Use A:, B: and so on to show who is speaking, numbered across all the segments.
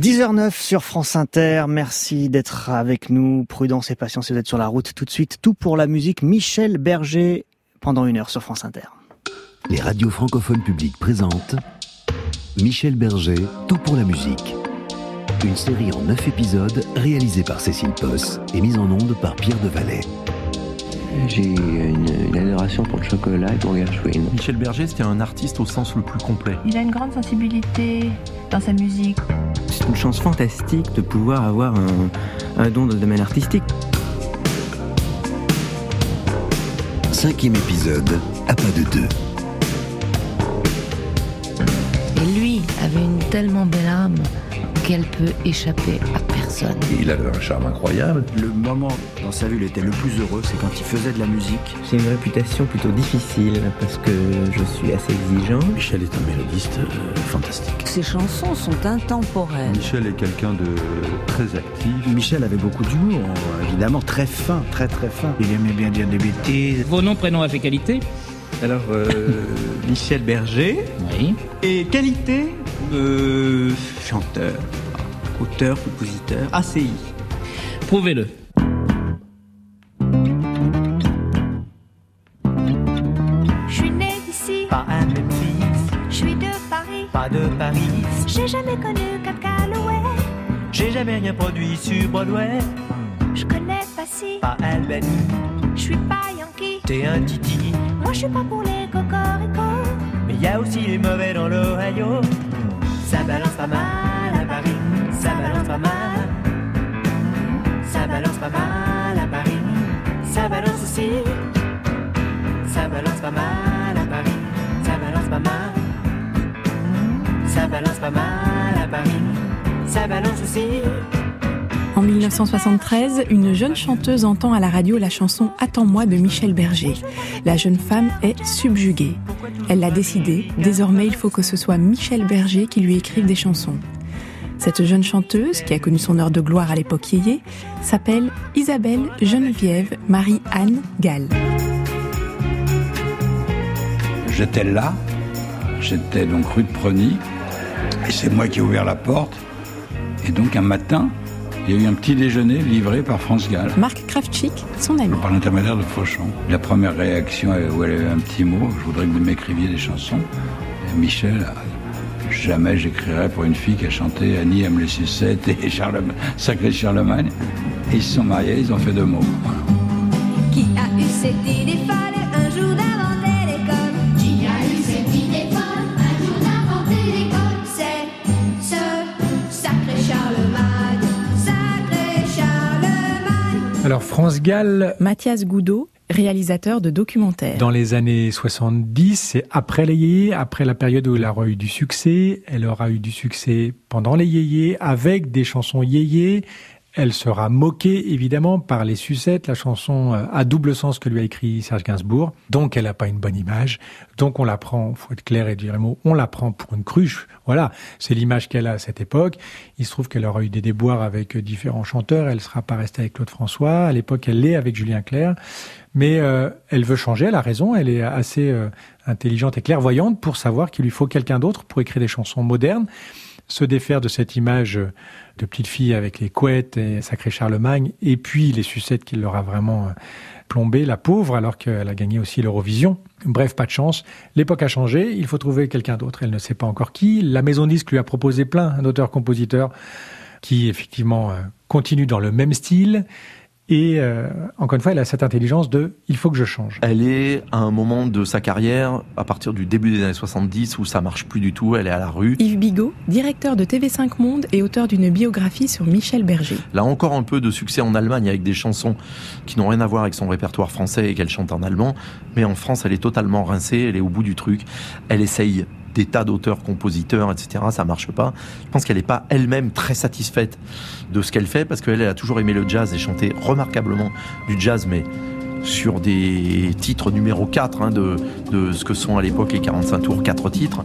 A: 10h09 sur France Inter. Merci d'être avec nous. Prudence et patience, vous êtes sur la route tout de suite. Tout pour la musique. Michel Berger pendant une heure sur France Inter.
B: Les radios francophones publiques présentent Michel Berger, Tout pour la musique. Une série en 9 épisodes réalisée par Cécile Posse et mise en onde par Pierre Devalet.
C: J'ai une, une adoration pour le chocolat et pour Gershwin.
D: Michel Berger, c'était un artiste au sens le plus complet.
E: Il a une grande sensibilité dans sa musique.
F: C'est une chance fantastique de pouvoir avoir un, un don dans le domaine artistique.
B: Cinquième épisode, à pas de deux.
G: Et lui avait une tellement belle âme qu'elle peut échapper à personne.
H: Il avait un charme incroyable.
I: Le moment dans sa vie où il était le plus heureux, c'est quand il faisait de la musique.
F: J'ai une réputation plutôt difficile parce que je suis assez exigeant.
H: Michel est un mélodiste euh, fantastique.
J: Ses chansons sont intemporelles.
K: Michel est quelqu'un de très actif.
I: Michel avait beaucoup d'humour, évidemment très fin, très très fin.
L: Il aimait bien dire des bêtises.
M: Vos noms, prénoms, qualité
F: Alors, euh, Michel Berger.
M: Oui.
F: Et qualité de chanteur, auteur, compositeur, ACI.
M: Prouvez-le.
N: Je suis né d'ici,
O: pas un Memphis.
N: Je suis de Paris,
O: pas de Paris.
N: J'ai jamais connu Cap Calloway.
O: J'ai jamais rien produit sur Broadway.
N: Je connais pas si,
O: pas Albany.
N: Je suis pas Yankee,
O: t'es un Titi.
N: Je suis pas pour les cocoricots.
O: Mais y a aussi les mauvais dans l'Ohio. Ça balance pas mal à Paris, ça balance pas mal. Ça balance pas mal à Paris, ça balance aussi. Ça balance pas mal à Paris, ça balance pas mal. Ça balance pas mal à Paris, ça balance aussi.
P: En 1973, une jeune chanteuse entend à la radio la chanson Attends-moi de Michel Berger. La jeune femme est subjuguée. Elle l'a décidé, désormais il faut que ce soit Michel Berger qui lui écrive des chansons. Cette jeune chanteuse, qui a connu son heure de gloire à l'époque yéyé, s'appelle Isabelle Geneviève Marie-Anne Gall.
K: J'étais là, j'étais donc rue de Preny, et c'est moi qui ai ouvert la porte. Et donc un matin, il y a eu un petit déjeuner livré par France Gall.
P: Marc Kravchik, son ami.
K: Par l'intermédiaire de Fauchon. La première réaction où elle avait un petit mot, je voudrais que vous m'écriviez des chansons. Et Michel, jamais j'écrirais pour une fille qui a chanté Annie aime les sucettes et Charlemagne, Sacré Charlemagne. Et ils se sont mariés, ils ont fait deux mots. Voilà.
N: Qui a eu cette idée
Q: Alors France Gall.
P: Mathias Goudot, réalisateur de documentaires.
Q: Dans les années 70, c'est après les yéyés, après la période où elle aura eu du succès. Elle aura eu du succès pendant les yéyés, avec des chansons yéyés. Elle sera moquée évidemment par les sucettes, la chanson à double sens que lui a écrit Serge Gainsbourg. Donc elle n'a pas une bonne image. Donc on la prend, faut être clair et dire mots, on la prend pour une cruche. Voilà, c'est l'image qu'elle a à cette époque. Il se trouve qu'elle aura eu des déboires avec différents chanteurs. Elle sera pas restée avec Claude François. À l'époque, elle l'est avec Julien Clerc. Mais euh, elle veut changer, elle a raison, elle est assez euh, intelligente et clairvoyante pour savoir qu'il lui faut quelqu'un d'autre pour écrire des chansons modernes se défaire de cette image de petite fille avec les couettes et sacré Charlemagne, et puis les sucettes qui l'aura vraiment plombé, la pauvre, alors qu'elle a gagné aussi l'Eurovision. Bref, pas de chance. L'époque a changé, il faut trouver quelqu'un d'autre. Elle ne sait pas encore qui. La maison disque lui a proposé plein d'auteurs-compositeurs qui, effectivement, continuent dans le même style. Et euh, encore une fois, elle a cette intelligence de il faut que je change.
D: Elle est à un moment de sa carrière, à partir du début des années 70, où ça marche plus du tout, elle est à la rue.
P: Yves Bigot, directeur de TV5 Monde et auteur d'une biographie sur Michel Berger.
D: Là encore un peu de succès en Allemagne avec des chansons qui n'ont rien à voir avec son répertoire français et qu'elle chante en allemand. Mais en France, elle est totalement rincée, elle est au bout du truc. Elle essaye des tas d'auteurs, compositeurs, etc. Ça marche pas. Je pense qu'elle n'est pas elle-même très satisfaite de ce qu'elle fait parce qu'elle elle a toujours aimé le jazz et chanté remarquablement du jazz, mais sur des titres numéro 4 hein, de, ce que sont à l'époque les 45 tours, 4 titres.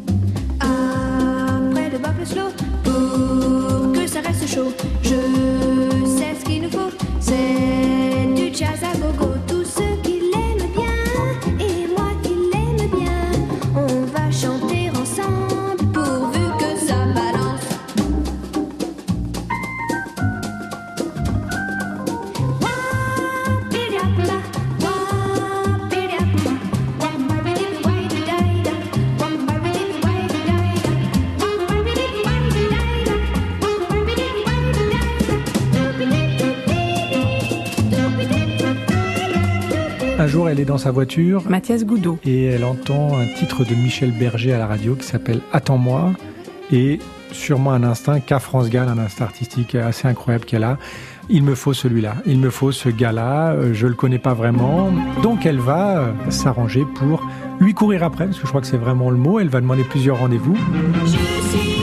Q: Dans sa voiture.
P: Mathias Goudot.
Q: Et elle entend un titre de Michel Berger à la radio qui s'appelle Attends-moi. Et sûrement un instinct qu'a France Gall, un instinct artistique assez incroyable qu'elle a. Il me faut celui-là, il me faut ce gars-là, euh, je le connais pas vraiment. Donc elle va euh, s'arranger pour lui courir après, parce que je crois que c'est vraiment le mot. Elle va demander plusieurs rendez-vous.
N: Je suis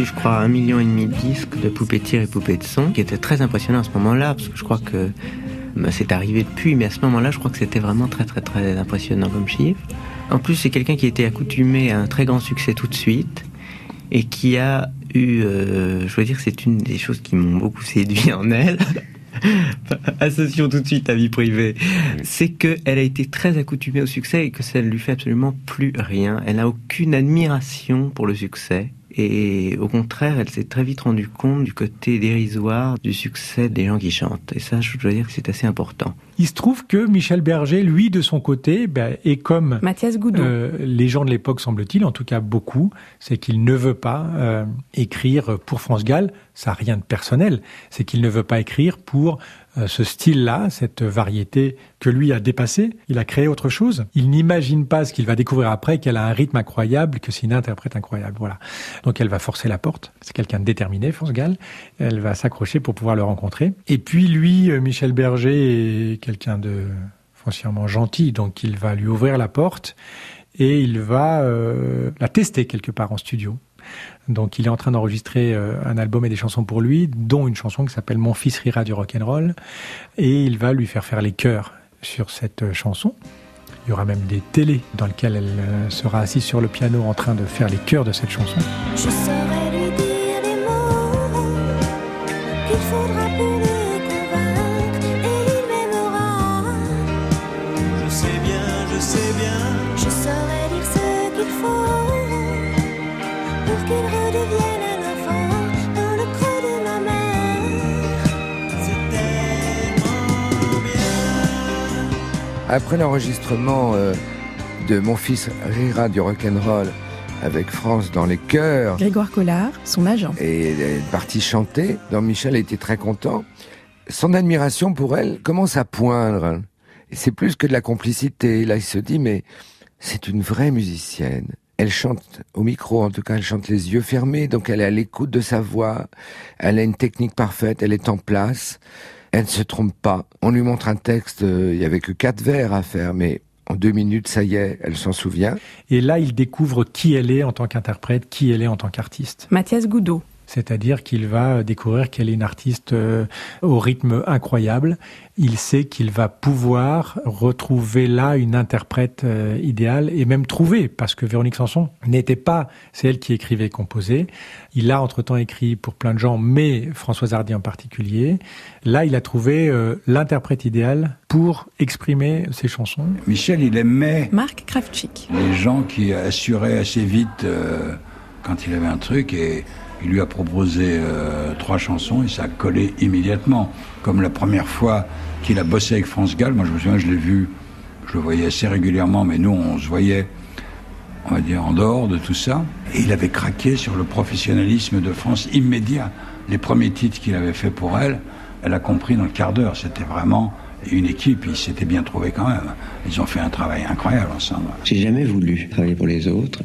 F: vendu, je crois, un million et demi de disques de poupées tir et poupées de son, qui était très impressionnant à ce moment-là, parce que je crois que bah, c'est arrivé depuis, mais à ce moment-là, je crois que c'était vraiment très très très impressionnant comme chiffre. En plus, c'est quelqu'un qui était accoutumé à un très grand succès tout de suite, et qui a eu, euh, je dois dire, c'est une des choses qui m'ont beaucoup séduit en elle. Associons tout de suite ta vie privée. C'est qu'elle a été très accoutumée au succès et que ça ne lui fait absolument plus rien. Elle n'a aucune admiration pour le succès. Et au contraire, elle s'est très vite rendue compte du côté dérisoire du succès des gens qui chantent. Et ça, je dois dire que c'est assez important.
Q: Il se trouve que Michel Berger, lui, de son côté, ben, est comme
P: Mathias Goudot.
Q: euh, les gens de l'époque, semble-t-il, en tout cas beaucoup, c'est qu'il ne veut pas euh, écrire pour France Gall. Ça n'a rien de personnel. C'est qu'il ne veut pas écrire pour euh, ce style-là, cette variété que lui a dépassé. Il a créé autre chose. Il n'imagine pas ce qu'il va découvrir après, qu'elle a un rythme incroyable, que c'est une interprète incroyable. Voilà. Donc elle va forcer la porte. C'est quelqu'un de déterminé, France Gall. Elle va s'accrocher pour pouvoir le rencontrer. Et puis lui, euh, Michel Berger, est quelqu'un de foncièrement gentil, donc il va lui ouvrir la porte et il va euh, la tester quelque part en studio. Donc il est en train d'enregistrer euh, un album et des chansons pour lui, dont une chanson qui s'appelle Mon fils rira du rock'n'roll, et il va lui faire faire les chœurs sur cette euh, chanson. Il y aura même des télés dans lesquelles elle euh, sera assise sur le piano en train de faire les chœurs de cette chanson.
R: Après l'enregistrement euh, de Mon fils rira du rock'n'roll avec France dans les chœurs
P: Grégoire Collard, son agent.
R: et elle est partie chanter, donc Michel était très content. Son admiration pour elle commence à poindre. Et c'est plus que de la complicité. Là, il se dit, mais c'est une vraie musicienne. Elle chante au micro, en tout cas, elle chante les yeux fermés, donc elle est à l'écoute de sa voix. Elle a une technique parfaite, elle est en place. Elle ne se trompe pas. On lui montre un texte, euh, il y avait que quatre vers à faire, mais en deux minutes, ça y est, elle s'en souvient.
Q: Et là, il découvre qui elle est en tant qu'interprète, qui elle est en tant qu'artiste.
P: Mathias Goudot.
Q: C'est-à-dire qu'il va découvrir qu'elle est une artiste euh, au rythme incroyable. Il sait qu'il va pouvoir retrouver là une interprète euh, idéale et même trouver, parce que Véronique Sanson n'était pas, c'est elle qui écrivait et composait. Il a entre-temps écrit pour plein de gens, mais Françoise Hardy en particulier. Là, il a trouvé euh, l'interprète idéale pour exprimer ses chansons.
K: Michel, il aimait
P: Marc Kravchik.
K: les gens qui assuraient assez vite euh, quand il avait un truc et il lui a proposé euh, trois chansons et ça a collé immédiatement. Comme la première fois qu'il a bossé avec France Gall, moi je me souviens, je l'ai vu, je le voyais assez régulièrement, mais nous on se voyait, on va dire, en dehors de tout ça. Et il avait craqué sur le professionnalisme de France immédiat. Les premiers titres qu'il avait fait pour elle, elle a compris dans le quart d'heure. C'était vraiment une équipe, ils s'étaient bien trouvés quand même. Ils ont fait un travail incroyable ensemble.
C: J'ai jamais voulu travailler pour les autres.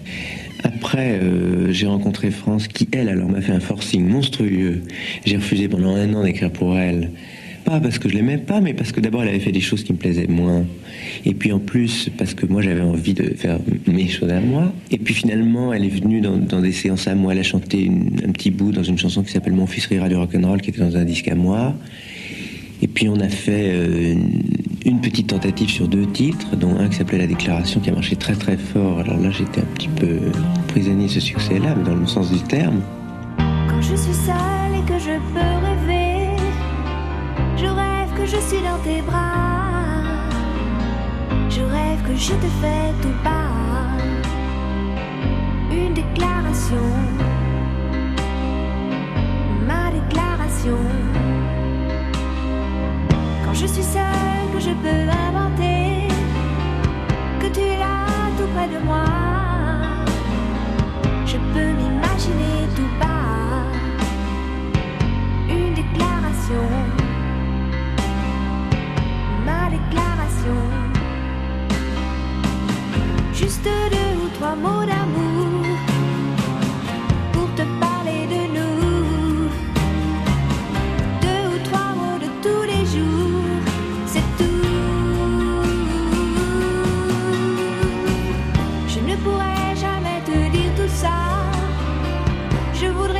C: Après, euh, j'ai rencontré France qui, elle, alors m'a fait un forcing monstrueux. J'ai refusé pendant un an d'écrire pour elle. Pas parce que je l'aimais pas, mais parce que d'abord elle avait fait des choses qui me plaisaient moins. Et puis en plus, parce que moi j'avais envie de faire mes choses à moi. Et puis finalement, elle est venue dans, des séances à moi. Elle a chanté un petit bout dans une chanson qui s'appelle Mon fils rira du rock'n'roll, qui était dans un disque à moi. Et puis on a fait euh, une, petite tentative sur deux titres, dont un qui s'appelait La Déclaration, qui a marché très très fort. Alors là, j'étais un petit peu prisonnier de ce succès-là, mais dans le sens du terme.
N: Quand je suis seule et que je peux rêver, je rêve que je suis dans tes bras. Je rêve que je te fais tout bas une déclaration Je suis seule que je peux inventer, que tu es là tout près de moi. Je peux m'imaginer tout bas une déclaration, ma déclaration. Juste deux ou trois mots d'amour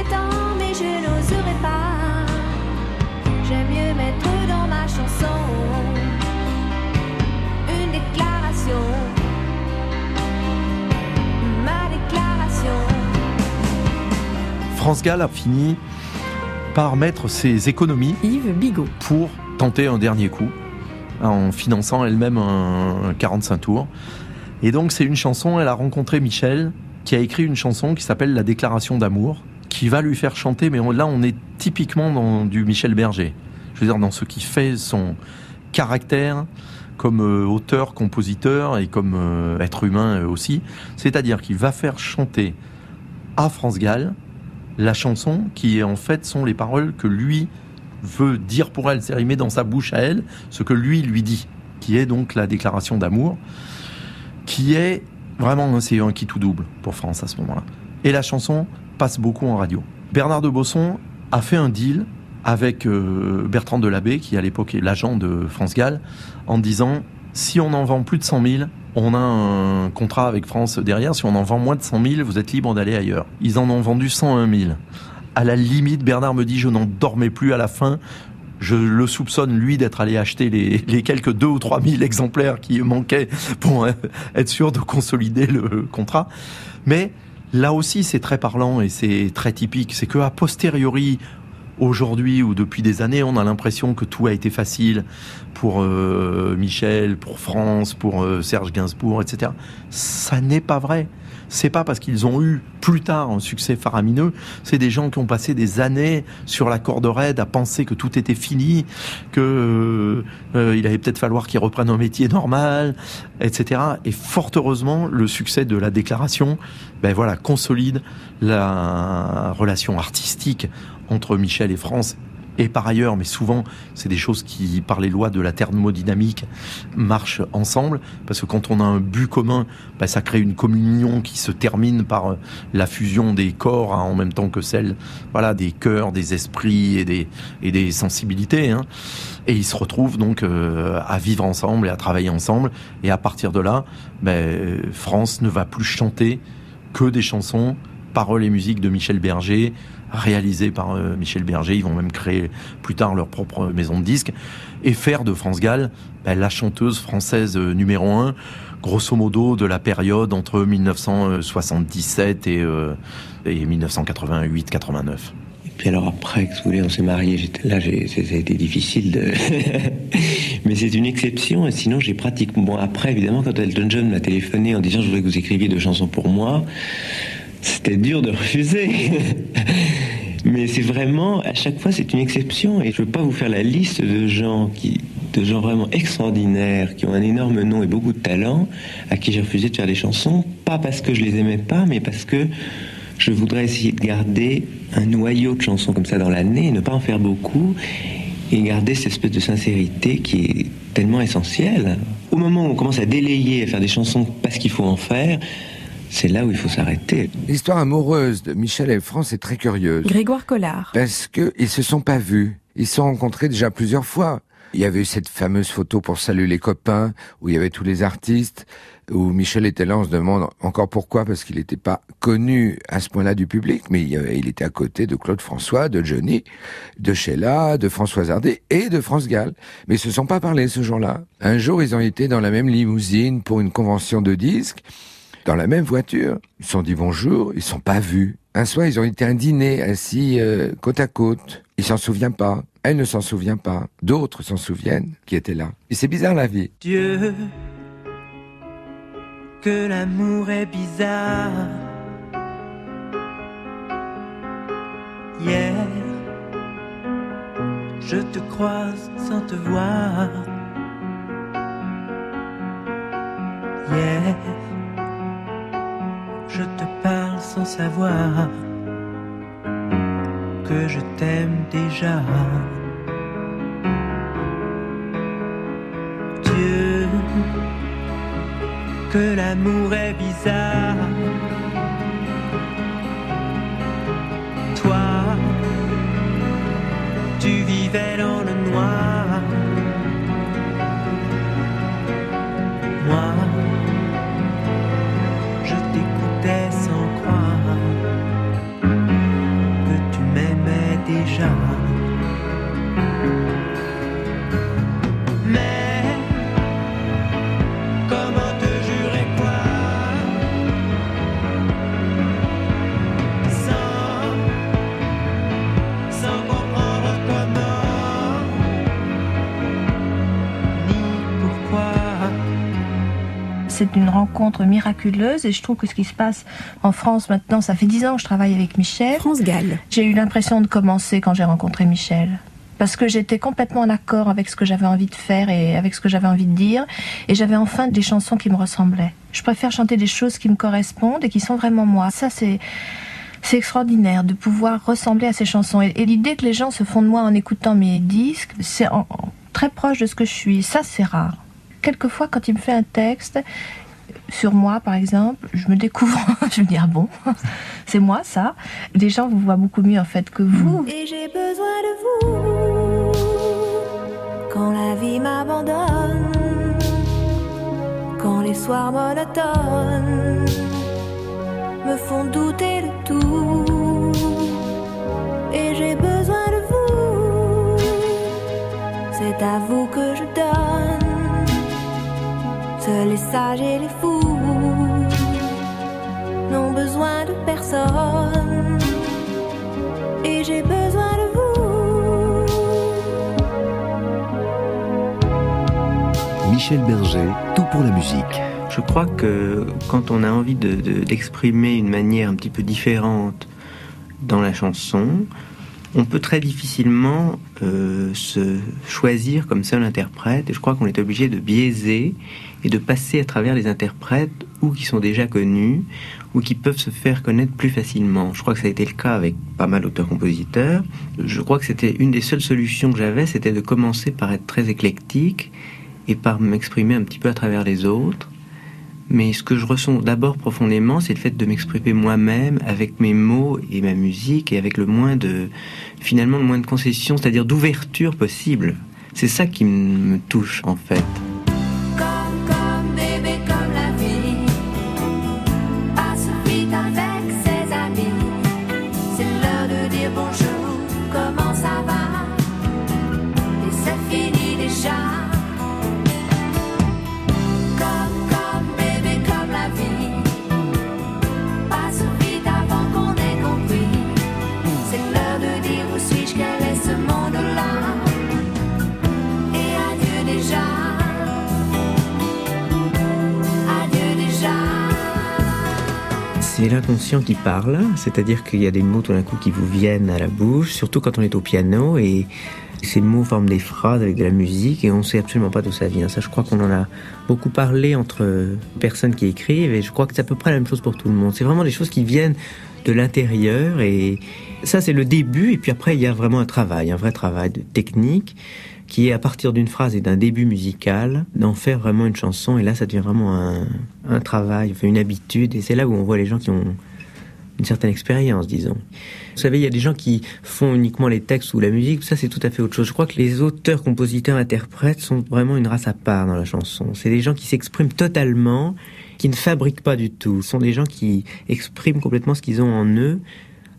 N: tant, mais je n'oserais pas. J'aime mieux mettre dans ma chanson une déclaration. Ma déclaration.
D: France Gall a fini par mettre ses économies
P: Yves Bigot.
D: pour tenter un dernier coup en finançant elle-même un, un 45 tours. Et donc c'est une chanson, elle a rencontré Michel qui a écrit une chanson qui s'appelle La déclaration d'amour qui va lui faire chanter mais on- là on est typiquement dans du Michel Berger. Je veux dire dans ce qui fait son caractère comme euh, auteur, compositeur et comme euh, être humain euh, aussi, c'est-à-dire qu'il va faire chanter à France Gall la chanson qui en fait sont les paroles que lui veut dire pour elle, c'est-à-dire il met dans sa bouche à elle ce que lui lui dit, qui est donc la déclaration d'amour, qui est vraiment c'est un qui tout double pour France à ce moment-là. Et la chanson passe beaucoup en radio. Bernard de Bosson a fait un deal avec euh, Bertrand Delabé, qui à l'époque est l'agent de France Gall, en disant si on en vend plus de 100 000, on a un contrat avec France derrière. Si on en vend moins de 100 000, vous êtes libre d'aller ailleurs. Ils en ont vendu 101 000. À la limite, Bernard me dit je n'en dormais plus à la fin. Je le soupçonne, lui, d'être allé acheter les, les quelques 2 ou 3 000 exemplaires qui manquaient pour euh, être sûr de consolider le contrat. Mais là aussi, c'est très parlant et c'est très typique. C'est que a posteriori, aujourd'hui ou depuis des années, on a l'impression que tout a été facile pour euh, Michel, pour France, pour euh, Serge Gainsbourg, etc. Ça n'est pas vrai. C'est pas parce qu'ils ont eu plus tard un succès faramineux, c'est des gens qui ont passé des années sur la corde raide à penser que tout était fini, que euh, il allait peut-être falloir qu'ils reprennent un métier normal, etc. Et fort heureusement, le succès de la déclaration, ben voilà, consolide la relation artistique entre Michel et France et par ailleurs, mais souvent, c'est des choses qui, par les lois de la thermodynamique, marchent ensemble, parce que quand on a un but commun, bah, ça crée une communion qui se termine par euh, la fusion des corps hein, en même temps que celle, voilà, des cœurs, des esprits et des, et des sensibilités. Hein. Et ils se retrouvent donc euh, à vivre ensemble et à travailler ensemble. Et à partir de là, ben, France ne va plus chanter que des chansons, paroles et musique de Michel Berger, réalisées par euh, Michel Berger. Ils vont même créer plus tard leur propre maison de disques et faire de France Gall ben, la chanteuse française euh, numéro un, grosso modo de la période entre 1977 et, euh, et 1988-89.
C: Puis alors après, que vous voulez, on s'est j'étais là, ça a été difficile de... Mais c'est une exception, et sinon j'ai pratiquement... Bon, après, évidemment, quand Elton John m'a téléphoné en disant « Je voudrais que vous écriviez deux chansons pour moi », c'était dur de refuser. Mais c'est vraiment, à chaque fois, c'est une exception, et je ne veux pas vous faire la liste de gens qui de gens vraiment extraordinaires, qui ont un énorme nom et beaucoup de talent, à qui j'ai refusé de faire des chansons, pas parce que je les aimais pas, mais parce que je voudrais essayer de garder un noyau de chansons comme ça dans l'année, ne pas en faire beaucoup, et garder cette espèce de sincérité qui est tellement essentielle. Au moment où on commence à délayer, à faire des chansons parce qu'il faut en faire, c'est là où il faut s'arrêter.
R: L'histoire amoureuse de Michel et France est très curieuse.
P: Grégoire Collard.
R: Parce que ils se sont pas vus. Ils se sont rencontrés déjà plusieurs fois. Il y avait eu cette fameuse photo pour saluer les copains, où il y avait tous les artistes, où Michel était là, on se demande encore pourquoi, parce qu'il n'était pas connu à ce point-là du public, mais il, y avait- il était à côté de Claude François, de Johnny, de Sheila, de Françoise Hardy et de France Gall. Mais ils se sont pas parlé ce jour-là. Un jour, ils ont été dans la même limousine pour une convention de disques, dans la même voiture. Ils se sont dit bonjour, ils sont pas vus. Un soir, ils ont été à un dîner assis euh, côte à côte. Il s'en souvient pas. Elle ne s'en souvient pas. D'autres s'en souviennent qui étaient là. Et c'est bizarre la vie.
O: Dieu, que l'amour est bizarre. Hier, Je te croise sans te voir. Yeah. Je te parle sans savoir que je t'aime déjà. Dieu, que l'amour est bizarre. Toi, tu vivais dans le noir.
E: C'est une rencontre miraculeuse et je trouve que ce qui se passe en France maintenant, ça fait dix ans que je travaille avec Michel.
P: France Gall.
E: J'ai eu l'impression de commencer quand j'ai rencontré Michel. Parce que j'étais complètement en accord avec ce que j'avais envie de faire et avec ce que j'avais envie de dire. Et j'avais enfin des chansons qui me ressemblaient. Je préfère chanter des choses qui me correspondent et qui sont vraiment moi. Ça, c'est, c'est extraordinaire de pouvoir ressembler à ces chansons. Et, et l'idée que les gens se font de moi en écoutant mes disques, c'est très proche de ce que je suis. Ça, c'est rare. Quelquefois, quand il me fait un texte, sur moi, par exemple, je me découvre. je me dis, ah bon, c'est moi, ça. Les gens vous voient beaucoup mieux, en fait, que vous.
N: Et j'ai besoin de vous quand la vie m'abandonne, quand les soirs monotones me font douter de tout. Et j'ai besoin de vous, c'est à vous Seuls les sages et les fous n'ont besoin de personne. Et j'ai besoin de vous.
B: Michel Berger, tout pour la musique.
F: Je crois que quand on a envie de- de- d'exprimer une manière un petit peu différente dans la chanson, on peut très difficilement euh, se choisir comme seul interprète. Et je crois qu'on est obligé de biaiser et de passer à travers les interprètes ou qui sont déjà connus ou qui peuvent se faire connaître plus facilement. Je crois que ça a été le cas avec pas mal d'auteurs-compositeurs. Je crois que c'était une des seules solutions que j'avais, c'était de commencer par être très éclectique et par m'exprimer un petit peu à travers les autres. Mais ce que je ressens d'abord profondément, c'est le fait de m'exprimer moi-même avec mes mots et ma musique et avec le moins de, finalement, le moins de concessions, c'est-à-dire d'ouverture possible. C'est ça qui me touche, en fait.
N: C'est
F: l'inconscient qui parle, c'est-à-dire qu'il y a des mots tout d'un coup qui vous viennent à la bouche, surtout quand on est au piano et ces mots forment des phrases avec de la musique et on sait absolument pas d'où ça vient. Ça, je crois qu'on en a beaucoup parlé entre personnes qui écrivent et je crois que c'est à peu près la même chose pour tout le monde. C'est vraiment des choses qui viennent de l'intérieur et ça, c'est le début et puis après, il y a vraiment un travail, un vrai travail de technique qui est à partir d'une phrase et d'un début musical, d'en faire vraiment une chanson. Et là, ça devient vraiment un, un travail, une habitude. Et c'est là où on voit les gens qui ont une certaine expérience, disons. Vous savez, il y a des gens qui font uniquement les textes ou la musique, ça c'est tout à fait autre chose. Je crois que les auteurs, compositeurs, interprètes sont vraiment une race à part dans la chanson. C'est des gens qui s'expriment totalement, qui ne fabriquent pas du tout. Ce sont des gens qui expriment complètement ce qu'ils ont en eux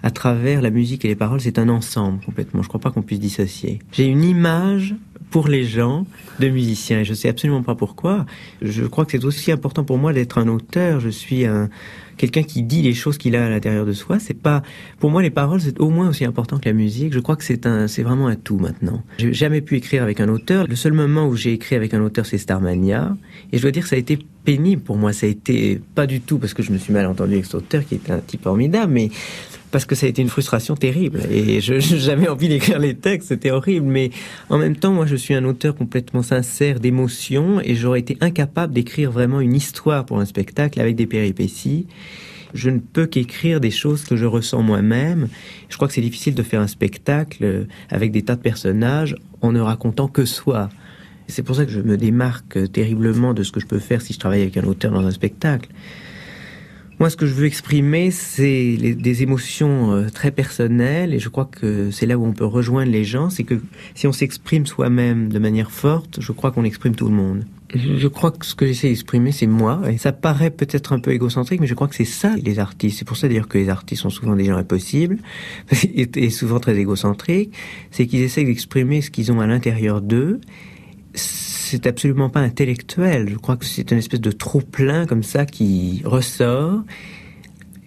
F: à travers la musique et les paroles. C'est un ensemble complètement. Je crois pas qu'on puisse dissocier. J'ai une image pour les gens de musiciens et je sais absolument pas pourquoi. Je crois que c'est aussi important pour moi d'être un auteur. Je suis un quelqu'un qui dit les choses qu'il a à l'intérieur de soi. C'est pas pour moi les paroles c'est au moins aussi important que la musique. Je crois que c'est un c'est vraiment un tout maintenant. J'ai jamais pu écrire avec un auteur. Le seul moment où j'ai écrit avec un auteur c'est Starmania et je dois dire que ça a été pénible pour moi. Ça a été pas du tout parce que je me suis mal entendu avec cet auteur qui était un type formidable, mais parce que ça a été une frustration terrible et je j'avais envie d'écrire les textes, c'était horrible. Mais en même temps, moi, je suis un auteur complètement sincère d'émotions et j'aurais été incapable d'écrire vraiment une histoire pour un spectacle avec des péripéties. Je ne peux qu'écrire des choses que je ressens moi-même. Je crois que c'est difficile de faire un spectacle euh, avec des tas de personnages en ne racontant que soi. C'est pour ça que je me démarque terriblement de ce que je peux faire si je travaille avec un auteur dans un spectacle. Moi, ce que je veux exprimer, c'est des émotions euh, très personnelles, et je crois que c'est là où on peut rejoindre les gens, c'est que si on s'exprime soi-même de manière forte, je crois qu'on exprime tout le monde. Je crois que ce que j'essaie d'exprimer, c'est moi, et ça paraît peut-être un peu égocentrique, mais je crois que c'est ça, les artistes. C'est pour ça d'ailleurs que les artistes sont souvent des gens impossibles, et souvent très égocentriques, c'est qu'ils essaient d'exprimer ce qu'ils ont à l'intérieur d'eux, c'est absolument pas intellectuel. Je crois que c'est une espèce de trop plein comme ça qui ressort.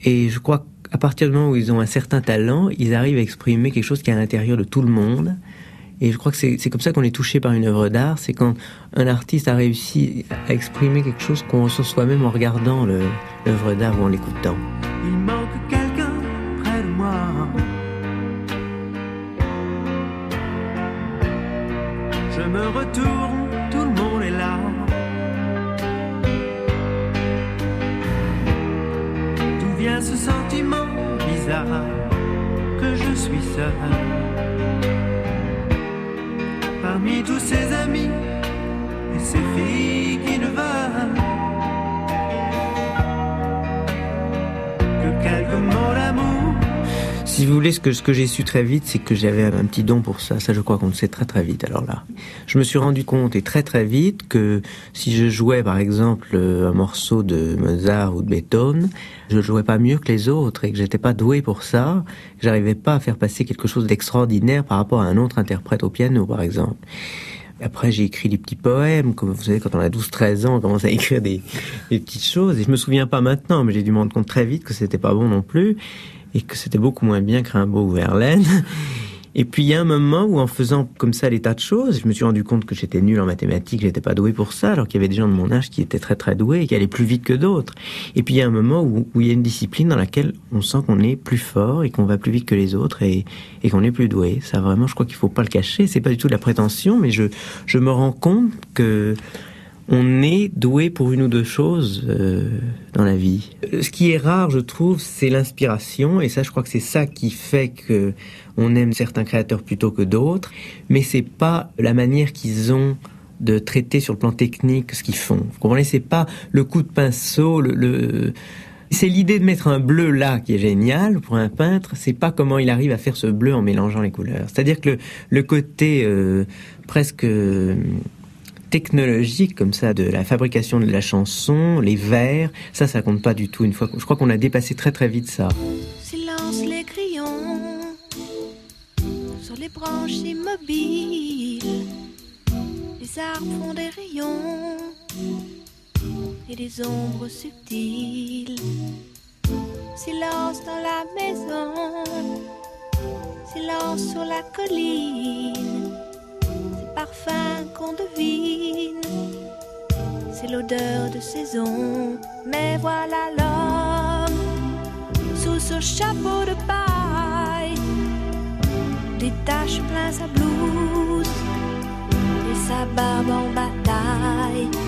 F: Et je crois qu'à partir du moment où ils ont un certain talent, ils arrivent à exprimer quelque chose qui est à l'intérieur de tout le monde. Et je crois que c'est comme ça qu'on est touché par une œuvre d'art. C'est quand un artiste a réussi à exprimer quelque chose qu'on ressent soi-même en regardant l'œuvre d'art ou en l'écoutant.
O: Il manque quelqu'un près de moi. Je me retourne, Ce sentiment bizarre que je suis seul Parmi tous ces amis et ces filles qui ne veulent que quelques mots d'amour.
F: Si vous voulez, ce que, ce que j'ai su très vite, c'est que j'avais un petit don pour ça. Ça, je crois qu'on le sait très très vite. Alors là, je me suis rendu compte et très très vite que si je jouais, par exemple, euh, un morceau de Mozart ou de Beethoven, je jouais pas mieux que les autres et que j'étais pas doué pour ça. J'arrivais pas à faire passer quelque chose d'extraordinaire par rapport à un autre interprète au piano, par exemple. Après, j'ai écrit des petits poèmes, comme vous savez, quand on a 12-13 ans, on commence à écrire des, des petites choses. Et je me souviens pas maintenant, mais j'ai dû me rendre compte très vite que c'était pas bon non plus, et que c'était beaucoup moins bien que Rimbaud ou Verlaine. Et puis il y a un moment où en faisant comme ça les tas de choses, je me suis rendu compte que j'étais nul en mathématiques, j'étais pas doué pour ça, alors qu'il y avait des gens de mon âge qui étaient très très doués et qui allaient plus vite que d'autres. Et puis il y a un moment où, il y a une discipline dans laquelle on sent qu'on est plus fort et qu'on va plus vite que les autres et, et qu'on est plus doué. Ça vraiment, je crois qu'il faut pas le cacher. C'est pas du tout de la prétention, mais je je me rends compte que on est doué pour une ou deux choses euh, dans la vie. Euh, Ce qui est rare, je trouve, c'est l'inspiration, et ça, je crois que c'est ça qui fait que on aime certains créateurs plutôt que d'autres. Mais c'est pas la manière qu'ils ont de traiter sur le plan technique ce qu'ils font. Vous comprenez C'est pas le coup de pinceau, le, c'est l'idée de mettre un bleu là qui est génial pour un peintre. C'est pas comment il arrive à faire ce bleu en mélangeant les couleurs. C'est-à-dire que le, côté euh, presque technologique comme ça de la fabrication de la chanson, les vers, ça, ça compte pas du tout. Une fois, je crois qu'on a dépassé très très vite ça.
N: Silence les crayons sur les branches immobiles. Les arbres font des rayons et des ombres subtiles. Silence dans la maison, silence sur la colline. Qu'on devine, c'est l'odeur de saison. Mais voilà l'homme sous ce chapeau de paille, des taches plein sa blouse et sa barbe en bataille.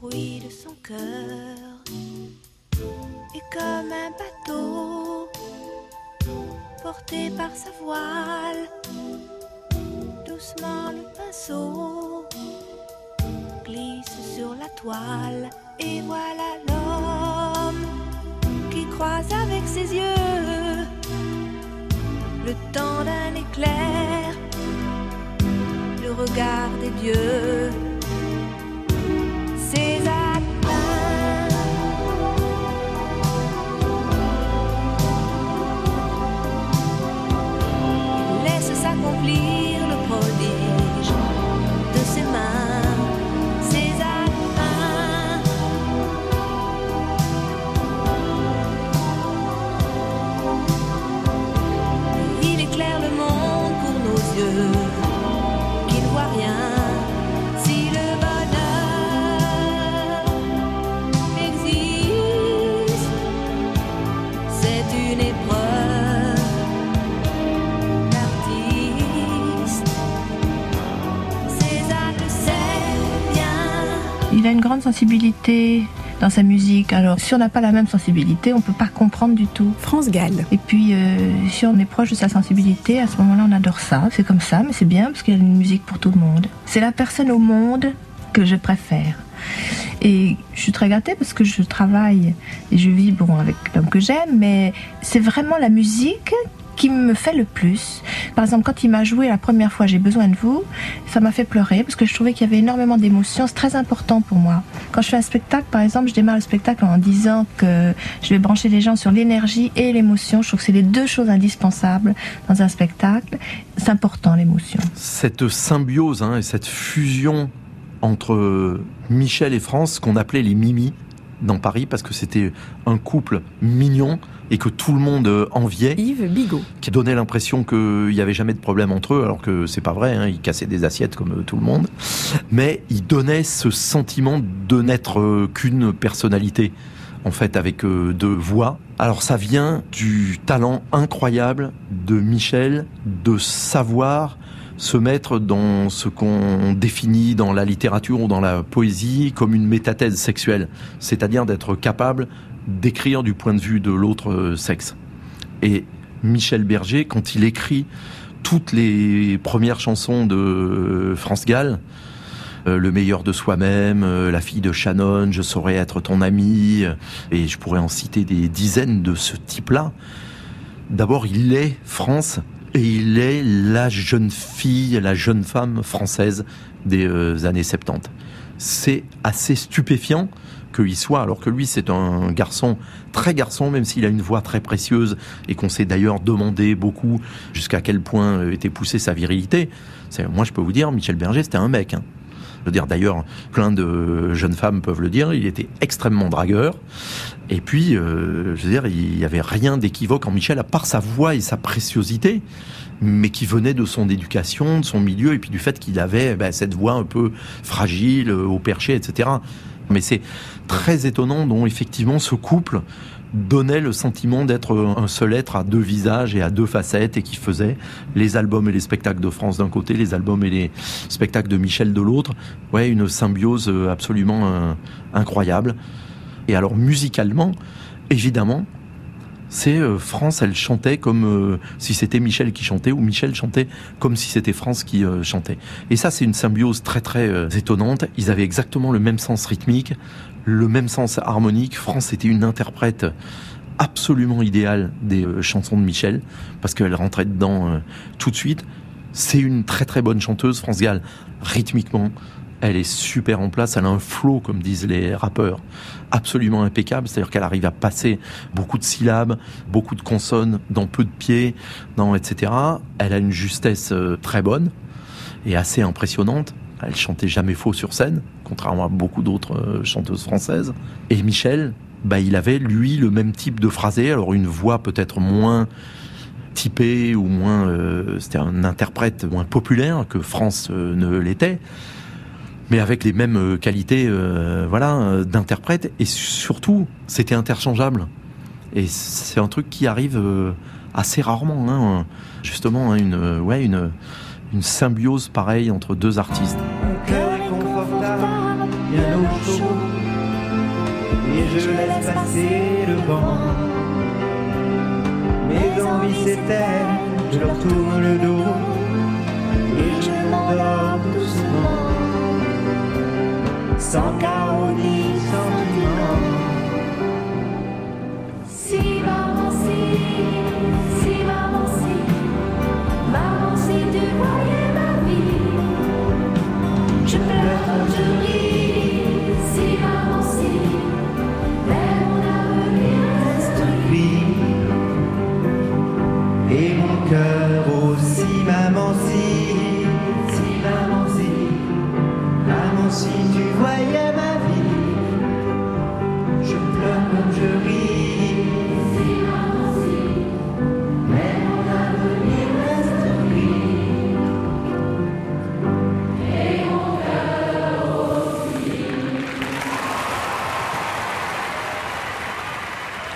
N: Bruit de son cœur. Et comme un bateau porté par sa voile. Doucement le pinceau glisse sur la toile et voilà l'homme qui croise avec ses yeux le temps d'un éclair, le regard des dieux.
E: Une grande sensibilité dans sa musique. Alors, si on n'a pas la même sensibilité, on peut pas comprendre du tout.
P: France Gall.
E: Et puis, euh, si on est proche de sa sensibilité, à ce moment-là, on adore ça. C'est comme ça, mais c'est bien parce qu'il y a une musique pour tout le monde. C'est la personne au monde que je préfère. Et je suis très gâtée parce que je travaille et je vis bon avec l'homme que j'aime, mais c'est vraiment la musique qui me fait le plus. Par exemple, quand il m'a joué la première fois J'ai besoin de vous, ça m'a fait pleurer parce que je trouvais qu'il y avait énormément d'émotions. C'est très important pour moi. Quand je fais un spectacle, par exemple, je démarre le spectacle en disant que je vais brancher les gens sur l'énergie et l'émotion. Je trouve que c'est les deux choses indispensables dans un spectacle. C'est important l'émotion.
D: Cette symbiose hein, et cette fusion entre Michel et France, qu'on appelait les Mimi dans Paris, parce que c'était un couple mignon et que tout le monde enviait.
P: Yves Bigot.
D: Qui donnait l'impression qu'il n'y avait jamais de problème entre eux, alors que c'est pas vrai, hein, ils cassaient des assiettes comme euh, tout le monde. Mais ils donnaient ce sentiment de n'être euh, qu'une personnalité, en fait, avec euh, deux voix. Alors ça vient du talent incroyable de Michel de savoir se mettre dans ce qu'on définit dans la littérature ou dans la poésie comme une métathèse sexuelle, c'est-à-dire d'être capable d'écrire du point de vue de l'autre euh, sexe. Et Michel Berger, quand il écrit toutes les premières chansons de euh, France Gall, euh, le meilleur de soi-même, la fille de Shannon, je saurais être ton ami, et je pourrais en citer des dizaines de ce type-là. D'abord, il est France et il est la jeune fille, la jeune femme française des années 70. C'est assez stupéfiant qu'il soit, alors que lui c'est un garçon très garçon, même s'il a une voix très précieuse et qu'on s'est d'ailleurs demandé beaucoup jusqu'à quel point euh, était poussée sa virilité. Moi je peux vous dire, Michel Berger c'était un mec. hein. Je veux dire, d'ailleurs, plein de jeunes femmes peuvent le dire, il était extrêmement dragueur. Et puis, euh, je veux dire, il n'y avait rien d'équivoque en Michel, à part sa voix et sa préciosité, mais qui venait de son éducation, de son milieu, et puis du fait qu'il avait ben, cette voix un peu fragile, euh, au perché, etc. Mais c'est très étonnant dont effectivement ce couple donnait le sentiment d'être un seul être à deux visages et à deux facettes et qui faisait les albums et les spectacles de France d'un côté, les albums et les spectacles de Michel de l'autre. Ouais, une symbiose euh, absolument euh, incroyable. Et alors musicalement, évidemment, c'est euh, France, elle chantait comme euh, si c'était Michel qui chantait, ou Michel chantait comme si c'était France qui euh, chantait. Et ça, c'est une symbiose très très étonnante. Ils avaient exactement le même sens rythmique, le même sens harmonique. France était une interprète absolument idéale des chansons de Michel, parce qu'elle rentrait dedans tout de suite. C'est une très très bonne chanteuse, France Gall, rythmiquement. Elle est super en place, elle a un flow, comme disent les rappeurs, absolument impeccable. C'est-à-dire qu'elle arrive à passer beaucoup de syllabes, beaucoup de consonnes dans peu de pieds, dans etc. Elle a une justesse euh, très bonne et assez impressionnante. Elle chantait jamais faux sur scène, contrairement à beaucoup d'autres euh, chanteuses françaises. Et Michel, bah, il avait lui le même type de phrasé, alors une voix peut-être moins typée ou moins, euh, c'était un interprète moins populaire que France euh, ne l'était, mais avec les mêmes euh, qualités, euh, voilà, euh, d'interprète. Et surtout, c'était interchangeable. Et c'est un truc qui arrive euh, assez rarement, hein, justement, hein, une, euh, ouais, une, une symbiose pareille entre deux artistes.
O: Mon cœur est confortable, et je laisse passer le vent. Mes envies s'éteignent, je leur tourne le dos et je m'endors sans chaos ni sentiment.
N: Si maman si, si maman si, maman si tu voyais ma vie, je pleure, je ris. Si maman si, mais mon avenir reste
O: gris. Et mon cœur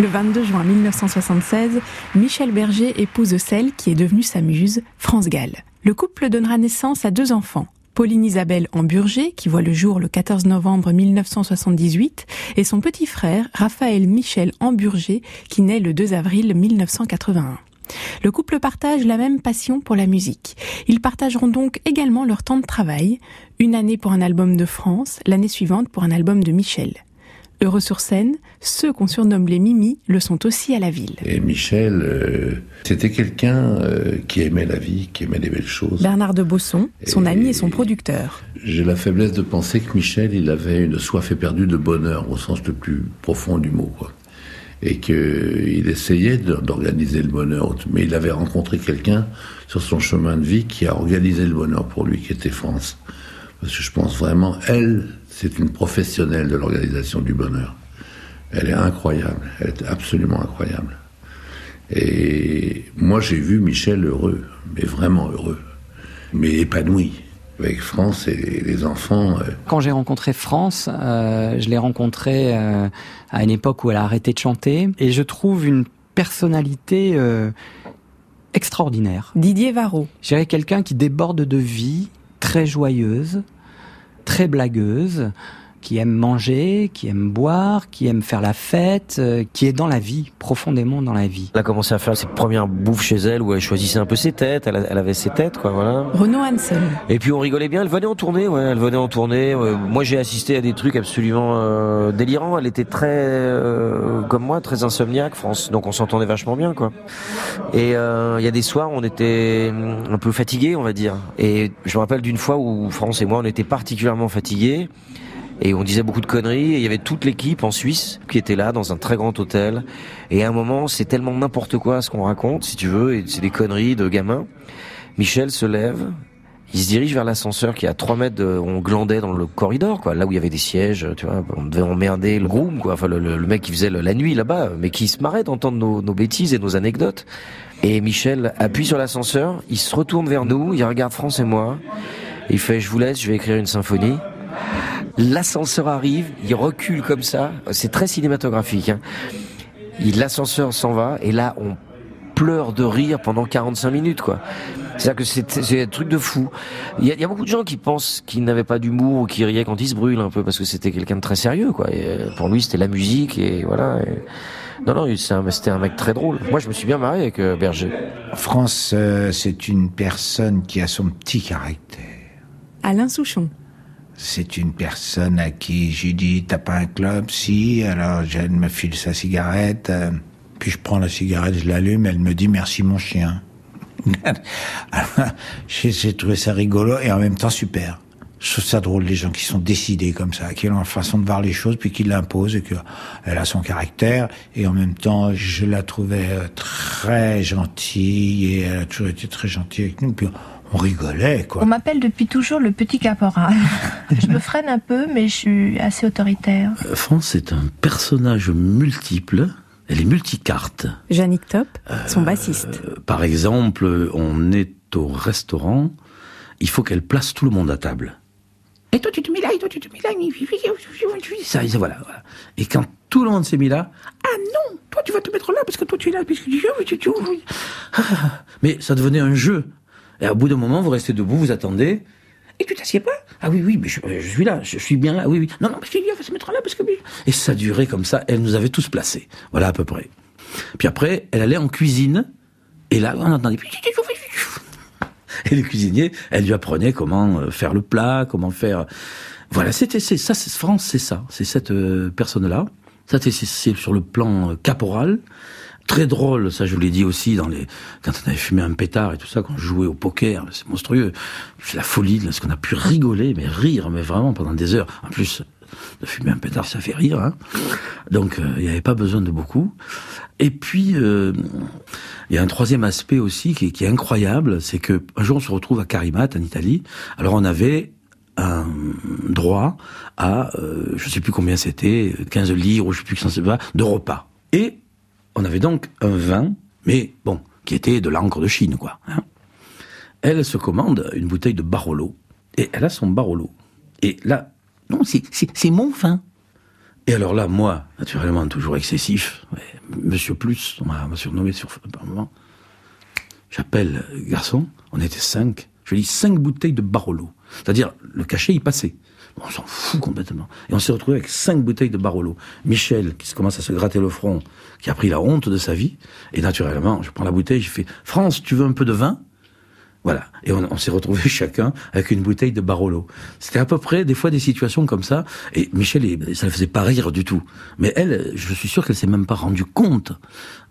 P: Le 22 juin 1976, Michel Berger épouse celle qui est devenue sa muse, France Gall. Le couple donnera naissance à deux enfants. Pauline Isabelle Amburger, qui voit le jour le 14 novembre 1978, et son petit frère, Raphaël Michel Amburger, qui naît le 2 avril 1981. Le couple partage la même passion pour la musique. Ils partageront donc également leur temps de travail, une année pour un album de France, l'année suivante pour un album de Michel. Heureux sur scène, ceux qu'on surnomme les Mimi le sont aussi à la ville.
H: Et Michel, euh, c'était quelqu'un euh, qui aimait la vie, qui aimait les belles choses.
P: Bernard de Bosson, son ami et son producteur.
H: J'ai la faiblesse de penser que Michel, il avait une soif éperdue de bonheur au sens le plus profond du mot, quoi. Et qu'il essayait d'organiser le bonheur. Mais il avait rencontré quelqu'un sur son chemin de vie qui a organisé le bonheur pour lui, qui était France. Parce que je pense vraiment, elle, c'est une professionnelle de l'organisation du bonheur. Elle est incroyable, elle est absolument incroyable. Et moi, j'ai vu Michel heureux, mais vraiment heureux, mais épanoui, avec France et les enfants. euh,
S: Quand j'ai rencontré France, euh, je l'ai rencontrée euh, à une époque où elle a arrêté de chanter, et je trouve une personnalité euh, extraordinaire.
P: Didier Varro.
S: Je dirais quelqu'un qui déborde de vie, très joyeuse, très blagueuse, qui aime manger, qui aime boire, qui aime faire la fête, euh, qui est dans la vie, profondément dans la vie.
T: Elle a commencé à faire ses premières bouffes chez elle où elle choisissait un peu ses têtes, elle, avait ses têtes quoi, voilà.
P: Renaud Hansen.
T: Et puis on rigolait bien, elle venait en tournée, ouais, elle venait en tournée. Euh, moi j'ai assisté à des trucs absolument euh, délirants. Elle était très, euh, comme moi, très insomniaque, France. Donc on s'entendait vachement bien, quoi. Et euh, il y a des soirs où on était hum, un peu fatigués, on va dire. Et je me rappelle d'une fois où France et moi on était particulièrement fatigués. Et on disait beaucoup de conneries, et il y avait toute l'équipe en Suisse qui était là dans un très grand hôtel. Et à un moment, c'est tellement n'importe quoi ce qu'on raconte, si tu veux, et c'est des conneries de gamins. Michel se lève, il se dirige vers l'ascenseur qui est à 3 mètres, de, on glandait dans le corridor, quoi, là où il y avait des sièges, tu vois, on devait emmerder le groom, quoi, enfin le, le- le mec qui faisait la nuit là-bas, mais qui se marrait d'entendre nos, nos bêtises et nos anecdotes. Et Michel appuie sur l'ascenseur, il se retourne vers nous, il regarde France et moi, il fait je vous laisse, je vais écrire une symphonie. L'ascenseur arrive, il recule comme ça, c'est très cinématographique. Hein. Il- L'ascenseur s'en va et là on pleure de rire pendant 45 minutes quoi. C'est-à-dire que c'est c'est un truc de fou. Il y, a, il y a beaucoup de gens qui pensent qu'il n'avait pas d'humour ou qui riaient quand il se brûle un peu parce que c'était quelqu'un de très sérieux quoi. Et euh, pour lui c'était la musique et voilà. et- Non non, c'est un- c'était un mec très drôle. Moi je me suis bien marré avec euh, Berger.
L: France, euh, c'est une personne qui a son petit caractère.
P: Alain Souchon.
L: C'est une personne à qui j'ai dit t'as pas un club? Si, alors elle me file sa cigarette, euh, puis je prends la cigarette, je l'allume, elle me dit merci mon chien. J'ai trouvé ça rigolo et en même temps super. Je trouve ça drôle les gens qui sont décidés comme ça, qui ont une façon de voir les choses puis qui l'imposent et que elle a son caractère et en même temps je la trouvais euh, très gentille et elle a toujours été très gentille avec nous on rigolait quoi.
E: On m'appelle depuis toujours le petit caporal. je me freine un peu, mais je suis assez autoritaire.
H: Euh, France est un personnage multiple. Elle est multicarte.
P: Yannick Top, son bassiste.
H: Euh, Par exemple, on est au restaurant, il faut qu'elle place tout le monde à table. Et toi tu te mets là, et toi tu te mets là, ça, et ça, voilà, voilà. Et quand tout le monde s'est mis là, ah non, toi tu vas te mettre là parce que toi tu es là, puisque tu tu- tu- Ah, Mais ça devenait un jeu. Et au bout d'un moment, vous restez debout, vous attendez. Et tu t'assieds pas Ah oui, oui, mais je, suis là, je, suis bien là, oui, oui. Non, non, parce qu'il va se mettre là parce que... Et ça durait comme ça, elle nous avait tous placés. Voilà à peu près.
U: Puis après, elle allait en cuisine, et là, on entendait... Et le cuisinier, elle lui apprenait comment euh, faire le plat, comment faire... Voilà, c'était ça, France, c'est ça, c'est cette euh, personne-là. Ça, c'est c'est sur le plan euh, caporal. Très drôle, ça je l'ai dit aussi dans les quand on avait fumé un pétard et tout ça, quand on jouait au poker, c'est monstrueux. C'est la folie de ce qu'on a pu rigoler, mais rire, mais vraiment pendant des heures. En plus, de fumer un pétard, ça fait rire. Hein Donc euh, il n'y avait pas besoin de beaucoup. Et puis euh, il y a un troisième aspect aussi qui qui est incroyable, c'est que un jour on se retrouve à Carimat en Italie. Alors on avait un droit à, euh, je sais plus combien c'était, 15 livres, je sais plus que ça va, de repas. Et on avait donc un vin, mais bon, qui était de l'encre de Chine, quoi. hein. Elle se commande une bouteille de Barolo, et elle a son Barolo. Et là, non, c'est- mon vin. Et alors là, moi, naturellement, toujours excessif, Monsieur Plus, on m'a surnommé sur, un moment, j'appelle le garçon, on était cinq, je lui dis cinq bouteilles de Barolo. C'est-à-dire, le cachet, il passait. On s'en fout complètement. Et on s'est retrouvé avec cinq bouteilles de Barolo. Michel, qui se commence à se gratter le front, qui a pris la honte de sa vie. Et naturellement, je prends la bouteille, je fais, France, tu veux un peu de vin? Voilà. Et on, s'est retrouvés chacun avec une bouteille de Barolo. C'était à peu près des fois des situations comme ça. Et Michel, ça ne faisait pas rire du tout. Mais elle, je suis sûr qu'elle s'est même pas rendue compte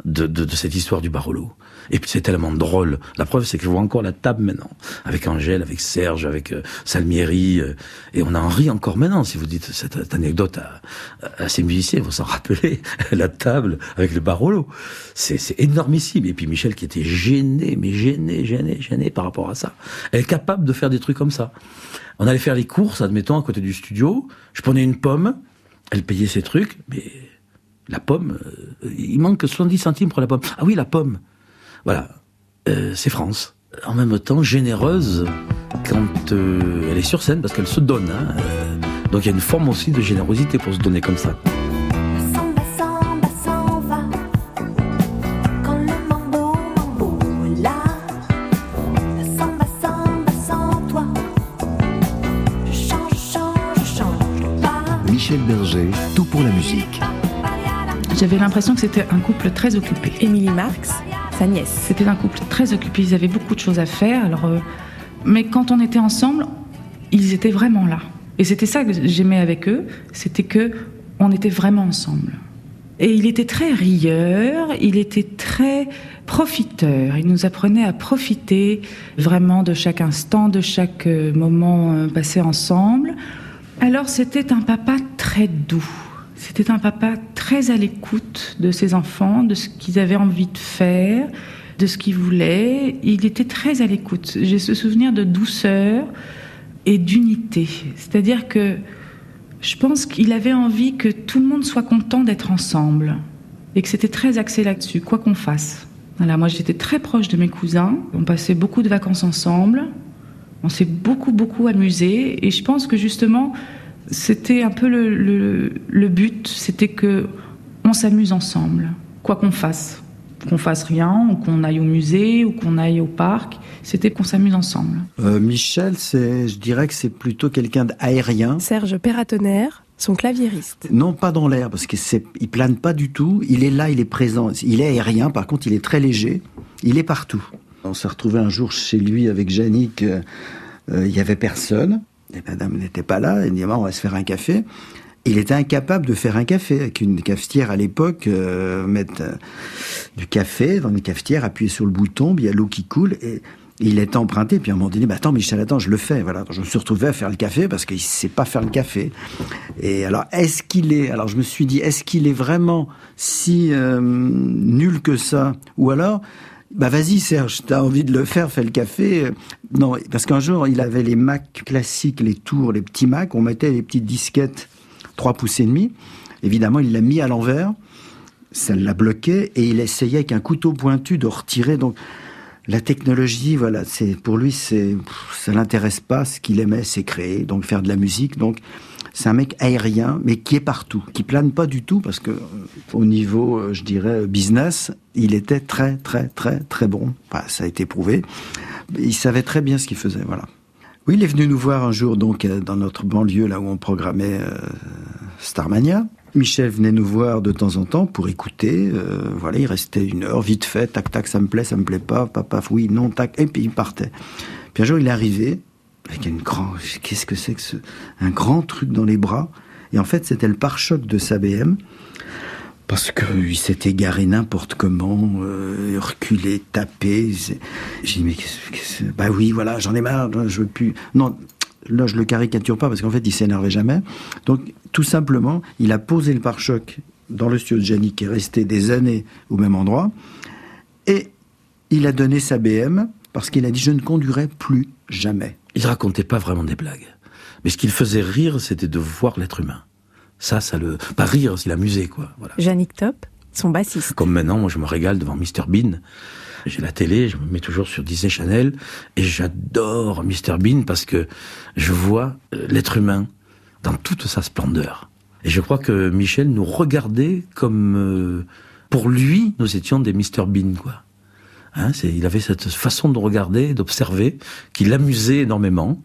U: de, de, de cette histoire du Barolo. Et puis c'est tellement drôle. La preuve, c'est que je vois encore la table maintenant, avec Angèle, avec Serge, avec euh, Salmieri, euh, et on en rit encore maintenant. Si vous dites cette, anecdote à, à ces musiciens, vous s'en rappelez, la table avec le Barolo. C'est énormissime. Et puis Michel qui était gêné, mais gêné, gêné, gêné par rapport à ça. Elle est capable de faire des trucs comme ça. On allait faire les courses, admettons, à côté du studio. Je prenais une pomme, elle payait ses trucs, mais la pomme, euh, il manque 70 centimes pour la pomme. Ah oui, la pomme. Voilà, Euh, c'est France. En même temps, généreuse quand euh, elle est sur scène, parce qu'elle se donne. hein. Donc il y a une forme aussi de générosité pour se donner comme ça.
B: Musique.
V: J'avais l'impression que c'était un couple très occupé. Émilie Marx, sa nièce. C'était un couple très occupé, ils avaient beaucoup de choses à faire. Alors, euh, mais quand on était ensemble, ils étaient vraiment là. Et c'était ça que j'aimais avec eux, c'était que on était vraiment ensemble. Et il était très rieur, il était très profiteur. Il nous apprenait à profiter vraiment de chaque instant, de chaque euh, moment euh, passé ensemble. Alors c'était un papa très doux. C'était un papa très à l'écoute de ses enfants, de ce qu'ils avaient envie de faire, de ce qu'ils voulaient. Il était très à l'écoute. J'ai ce souvenir de douceur et d'unité. C'est-à-dire que je pense qu'il avait envie que tout le monde soit content d'être ensemble et que c'était très axé là-dessus, quoi qu'on fasse. Voilà, moi j'étais très proche de mes cousins, on passait beaucoup de vacances ensemble, on s'est beaucoup beaucoup amusé et je pense que justement c'était un peu le, le- le but, c'était que on s'amuse ensemble, quoi qu'on fasse. Qu'on fasse rien, ou qu'on aille au musée, ou qu'on aille au parc, c'était qu'on s'amuse ensemble.
I: Euh, Michel, c'est, je dirais que c'est plutôt quelqu'un d'aérien.
P: Serge Perratonnerre, son claviériste.
I: Non, pas dans l'air, parce qu'il il plane pas du tout. Il est là, il est présent. Il est aérien, par contre, il est très léger. Il est partout. On s'est retrouvé un jour chez lui avec Yannick. euh, euh, Il y avait personne. Madame n'était pas là. Elle dit, on va se faire un café. Il était incapable de faire un café avec une cafetière à l'époque, euh, mettre euh, du café dans une cafetière, appuyer sur le bouton, il y a l'eau qui coule et il est emprunté. Puis à un moment donné, bah, attends Michel, attends, je le fais. Voilà, je me suis retrouvé à faire le café parce qu'il sait pas faire le café. Alors je me suis dit, est-ce qu'il est vraiment si euh, nul que ça? Ou alors bah vas-y Serge, t'as envie de le faire, fais le café. Non, parce qu'un jour, il avait les Mac classiques, les tours, les petits Mac, on mettait les petites disquettes 3 pouces et demi. Évidemment, il l'a mis à l'envers, ça l'a bloqué, et il essayait avec un couteau pointu de retirer. Donc, la technologie, voilà, c'est pour lui, c'est ça l'intéresse pas. Ce qu'il aimait, c'est créer, donc faire de la musique. Donc, c'est un mec aérien, mais qui est partout, qui plane pas du tout, parce que euh, au niveau, euh, je dirais, business, il était très, très, très, très bon. Enfin, ça a été prouvé. Il savait très bien ce qu'il faisait, voilà. Oui, il est venu nous voir un jour, donc, euh, dans notre banlieue, là où on programmait Starmania. Michel venait nous voir de temps en temps pour écouter. voilà, il restait une heure, vite fait, tac, tac, ça me plaît, ça me plaît pas, papa, oui, non, tac, et puis il partait. Puis un jour, il est arrivé avec une grande, qu'est-ce que c'est que ce, un grand truc dans les bras? Et en fait, c'était le pare-choc de sa BM. Parce qu'il s'était garé n'importe comment, euh, reculé, tapé. J'ai dit, mais qu'est-ce- Bah oui, voilà, j'en ai marre, je veux plus. Non, là, je le caricature pas parce qu'en fait, il s'énervait jamais. Donc, tout simplement, il a posé le pare-choc dans le studio de Gianni qui est resté des années au même endroit. Et il a donné sa BM parce qu'il a dit, je ne conduirai plus jamais.
U: Il racontait pas vraiment des blagues. Mais ce qui le faisait rire, c'était de voir l'être humain. Ça, ça le... Pas rire, c'est l'amuser, quoi. Voilà.
P: Yannick Top, son bassiste.
U: Comme maintenant, moi, je me régale devant Mr Bean. J'ai la télé, je me mets toujours sur Disney Channel, et j'adore Mr Bean parce que je vois euh, l'être humain dans toute sa splendeur. Et je crois que Michel nous regardait comme, euh, pour lui, nous étions des Mr Bean, quoi. Hein, il avait cette façon de regarder, d'observer, qui l'amusait énormément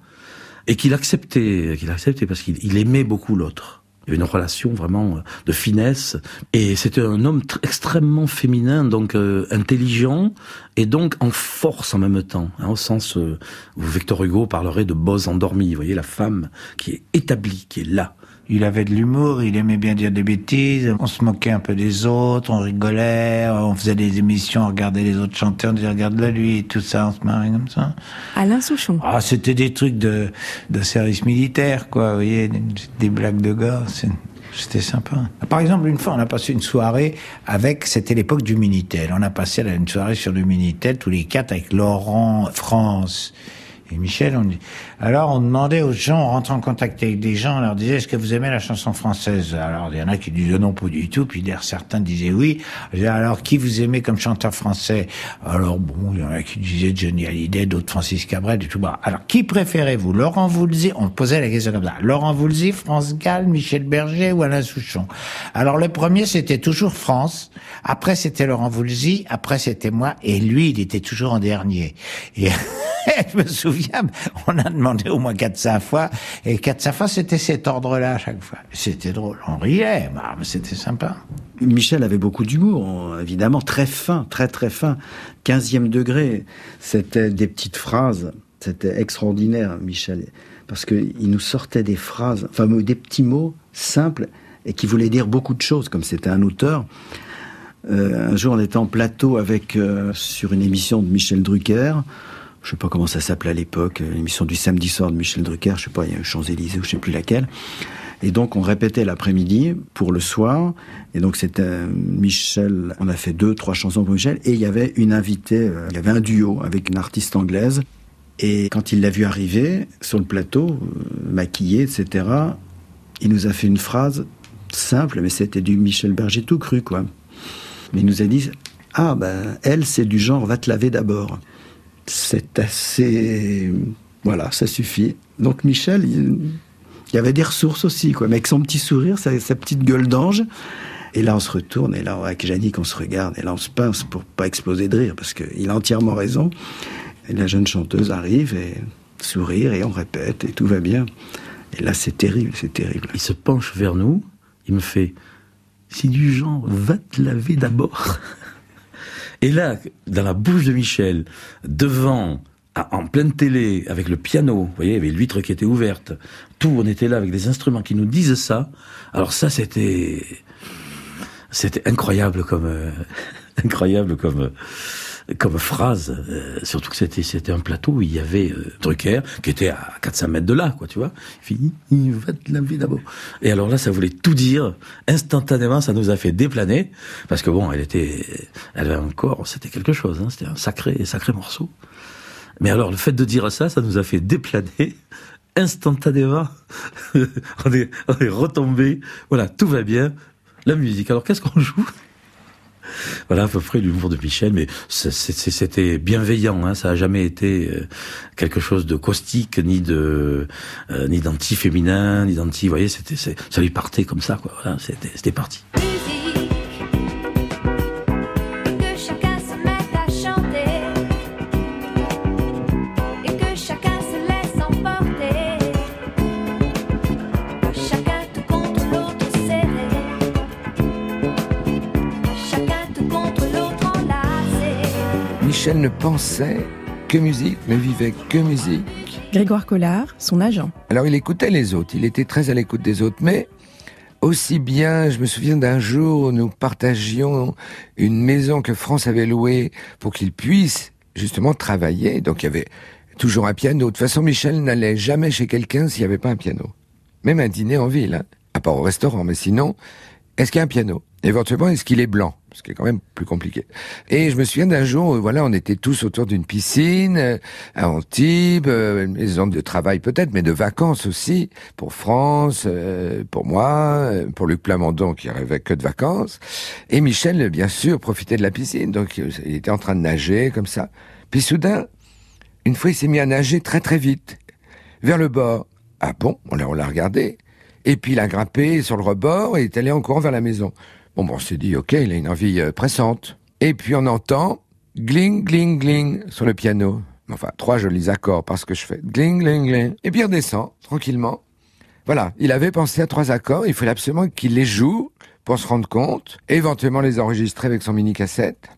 U: et qu'il acceptait, qu'il acceptait parce qu'il il aimait beaucoup l'autre. Il y avait une relation vraiment euh, de finesse et c'était un homme tr- extrêmement féminin, donc euh, intelligent et donc en force en même temps, hein, au sens euh, où Victor Hugo parlerait de boss endormi. Vous voyez la femme qui est établie, qui est là.
L: Il avait de l'humour, il aimait bien dire des bêtises, on se moquait un peu des autres, on rigolait, on faisait des émissions, on regardait les autres chanteurs, on disait regarde-le lui, et tout ça, on se marrait comme ça.
P: Alain Souchon.
L: Ah, c'était des trucs de, de service militaire, quoi, vous voyez, des, des blagues de gars, c'était sympa. Par exemple, une fois, on a passé une soirée avec, c'était l'époque du Minitel, on a passé une soirée sur le Minitel, tous les quatre, avec Laurent, France et Michel, on dit. Alors, on demandait aux gens, on rentrait en contact avec des gens, on leur disait, est-ce que vous aimez la chanson française? Alors, il y en a qui disaient non, pas du tout, puis certains disaient oui. Alors, qui vous aimez comme chanteur français? Alors, bon, il y en a qui disaient Johnny Hallyday, d'autres Francis Cabrel, du tout. Alors, qui préférez-vous? Laurent Voulzy? On posait la question comme ça. Laurent Voulzy, France Gall, Michel Berger ou Alain Souchon? Alors, le premier, c'était toujours France. Après, c'était Laurent Voulzy. Après, c'était moi. Et lui, il était toujours en dernier. Et je me souviens, on a demandé au moins 4-5 fois, et 4-5 fois, c'était cet ordre-là à chaque fois. C'était drôle, on riait, mais c'était sympa.
I: Michel avait beaucoup d'humour, évidemment, très fin, très très fin. 15e degré, c'était des petites phrases, c'était extraordinaire, Michel, parce qu'il nous sortait des phrases, enfin des petits mots simples et qui voulaient dire beaucoup de choses, comme c'était un auteur. Euh, un jour, on était en plateau avec euh, sur une émission de Michel Drucker. Je sais pas comment ça s'appelait à l'époque, euh, l'émission du samedi soir de Michel Drucker. Je sais pas, il y a Champs-Élysées ou je sais plus laquelle. Et donc on répétait l'après-midi pour le soir. Et donc c'était euh, Michel. On a fait deux, trois chansons pour Michel. Et il y avait une invitée. euh, il y avait un duo avec une artiste anglaise. Et quand il l'a vu arriver sur le plateau, maquillé, etc., il nous a fait une phrase simple, mais c'était du Michel Berger tout cru, quoi. Mais il nous a dit Ah, ben, elle, c'est du genre, va te laver d'abord. C'est assez. Voilà, ça suffit. Donc, Michel, il, y avait des ressources aussi, quoi. Mais avec son petit sourire, sa, sa petite gueule d'ange. Et là, on se retourne, et là, avec Jannick, on se regarde, et là, on se pince pour pas exploser de rire, parce qu'il a entièrement raison. Et la jeune chanteuse arrive, et sourire, et on répète, et tout va bien. Et là, c'est terrible, c'est terrible.
U: Il se penche vers nous, il me fait C'est du genre, va te laver d'abord. Et là, dans la bouche de Michel, devant, en pleine télé, avec le piano, vous voyez, il y avait l'huître qui était ouverte, tout, on était là avec des instruments qui nous disent ça. Alors ça, c'était, c'était incroyable comme, euh, incroyable comme, euh, comme phrase, euh, surtout que c'était c'était un plateau où il y avait euh, Drucker qui était à 400 mètres de là, quoi, tu vois. Il il va te laver d'abord. Et alors là, ça voulait tout dire. Instantanément, ça nous a fait déplaner parce que bon, elle était, elle avait encore, c'était quelque chose. Hein, c'était un sacré, sacré morceau. Mais alors, le fait de dire ça, ça nous a fait déplaner instantanément. on est, on est retombé. Voilà, tout va bien. La musique. Alors, qu'est-ce qu'on joue? Voilà à peu près l'humour de Michel, mais c'était bienveillant. Hein, ça a jamais été euh, quelque chose de caustique, ni de euh, ni d'anti-féminin, ni d'anti. Vous voyez, ça lui partait comme ça, quoi. Voilà, c'était parti.
R: Michel ne pensait que musique, ne vivait que musique.
P: Grégoire Collard, son agent.
R: Alors il écoutait les autres, il était très à l'écoute des autres, mais aussi bien, je me souviens d'un jour où nous partagions une maison que France avait louée pour qu'il puisse justement travailler. Donc il y avait toujours un piano. De toute façon, Michel n'allait jamais chez quelqu'un s'il n'y avait pas un piano. Même un dîner en ville, hein. à part au restaurant. Mais sinon, est-ce qu'il y a un piano? Éventuellement, est-ce qu'il est blanc? Ce qui est quand même plus compliqué. Et je me souviens d'un jour, où, voilà, on était tous autour d'une piscine euh, à Antibes, euh, une maison de travail peut-être, mais de vacances aussi, pour France, euh, pour moi, euh, pour Luc Plamondon qui rêvait que de vacances. Et Michel, bien sûr, profitait de la piscine. Donc, euh, il était en train de nager comme ça. Puis soudain, une fois, il s'est mis à nager très très vite, vers le bord. Ah bon? On l'a regardé. Et puis il a grimpé sur le rebord et est allé encore vers la maison. Bon, bon on s'est dit, ok, il a une envie euh, pressante. Et puis on entend gling, gling, gling sur le piano. Enfin, trois jolis accords parce que je fais gling, gling, gling. Et puis il redescend, tranquillement. Voilà, il avait pensé à trois accords, il fallait absolument qu'il les joue pour se rendre compte, éventuellement les enregistrer avec son mini-cassette.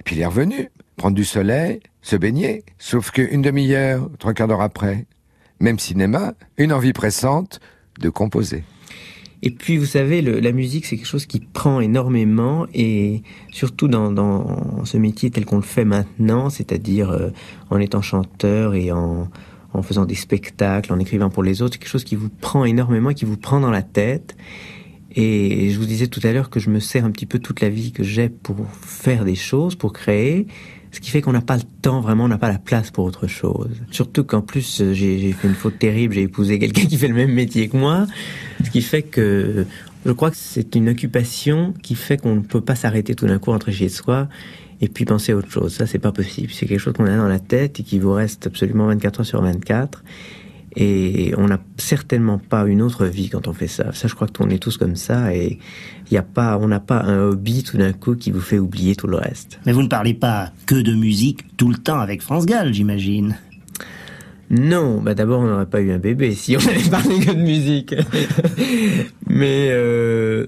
R: Et puis il est revenu, prendre du soleil, se baigner. Sauf qu'une demi-heure, trois quarts d'heure après, même cinéma, une envie pressante de composer.
F: Et puis, vous savez, la musique, c'est quelque chose qui prend énormément, et surtout dans, ce métier tel qu'on le fait maintenant, c'est-à-dire euh, en étant chanteur et en, en faisant des spectacles, en écrivant pour les autres, quelque chose qui vous prend énormément, qui vous prend dans la tête. Et je vous disais tout à l'heure que je me sers un petit peu toute la vie que j'ai pour faire des choses, pour créer. Ce qui fait qu'on n'a pas le temps, vraiment, on n'a pas la place pour autre chose. Surtout qu'en plus, euh, j'ai fait une faute terrible, j'ai épousé quelqu'un qui fait le même métier que moi. Ce qui fait que je crois que c'est une occupation qui fait qu'on ne peut pas s'arrêter tout d'un coup, rentrer chez soi et puis penser à autre chose. Ça, c'est pas possible. C'est quelque chose qu'on a dans la tête et qui vous reste absolument 24 heures sur 24. Et on n'a certainement pas une autre vie quand on fait ça. Ça, je crois qu'on est tous comme ça et il y a pas, on n'a pas un hobby tout d'un coup qui vous fait oublier tout le reste.
W: Mais vous ne parlez pas que de musique tout le temps avec France Gall, j'imagine.
F: Non, bah d'abord on n'aurait pas eu un bébé si on avait parlé que de musique. Mais euh,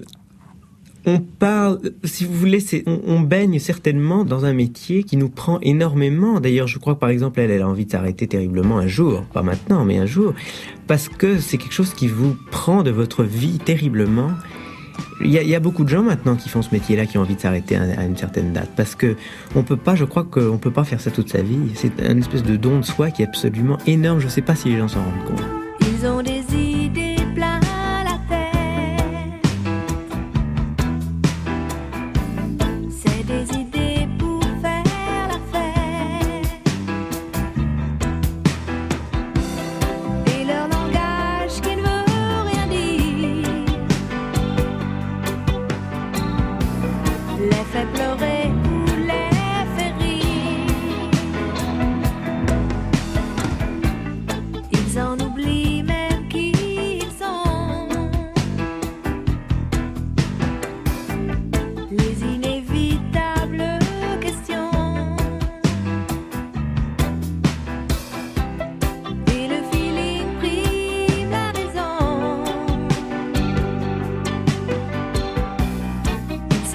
F: on parle, si vous voulez, on, on baigne certainement dans un métier qui nous prend énormément. D'ailleurs, je crois que par exemple, elle, a envie de s'arrêter terriblement un jour, pas maintenant, mais un jour, parce que c'est quelque chose qui vous prend de votre vie terriblement. Il y, a, beaucoup de gens maintenant qui font ce métier-là qui ont envie de s'arrêter à, une certaine date parce que on peut pas, je crois qu'on peut pas faire ça toute sa vie. C'est un espèce de don de soi qui est absolument énorme. Je sais pas si les gens s'en rendent compte.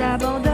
N: Ils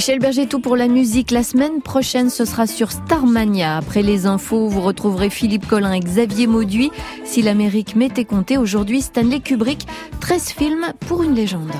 X: Michel Berger, tout pour la musique. La semaine prochaine, ce sera sur Starmania. Après les infos, vous retrouverez Philippe Collin et Xavier Mauduit. Si l'Amérique m'était comptée, aujourd'hui, Stanley Kubrick, 13 films pour une légende.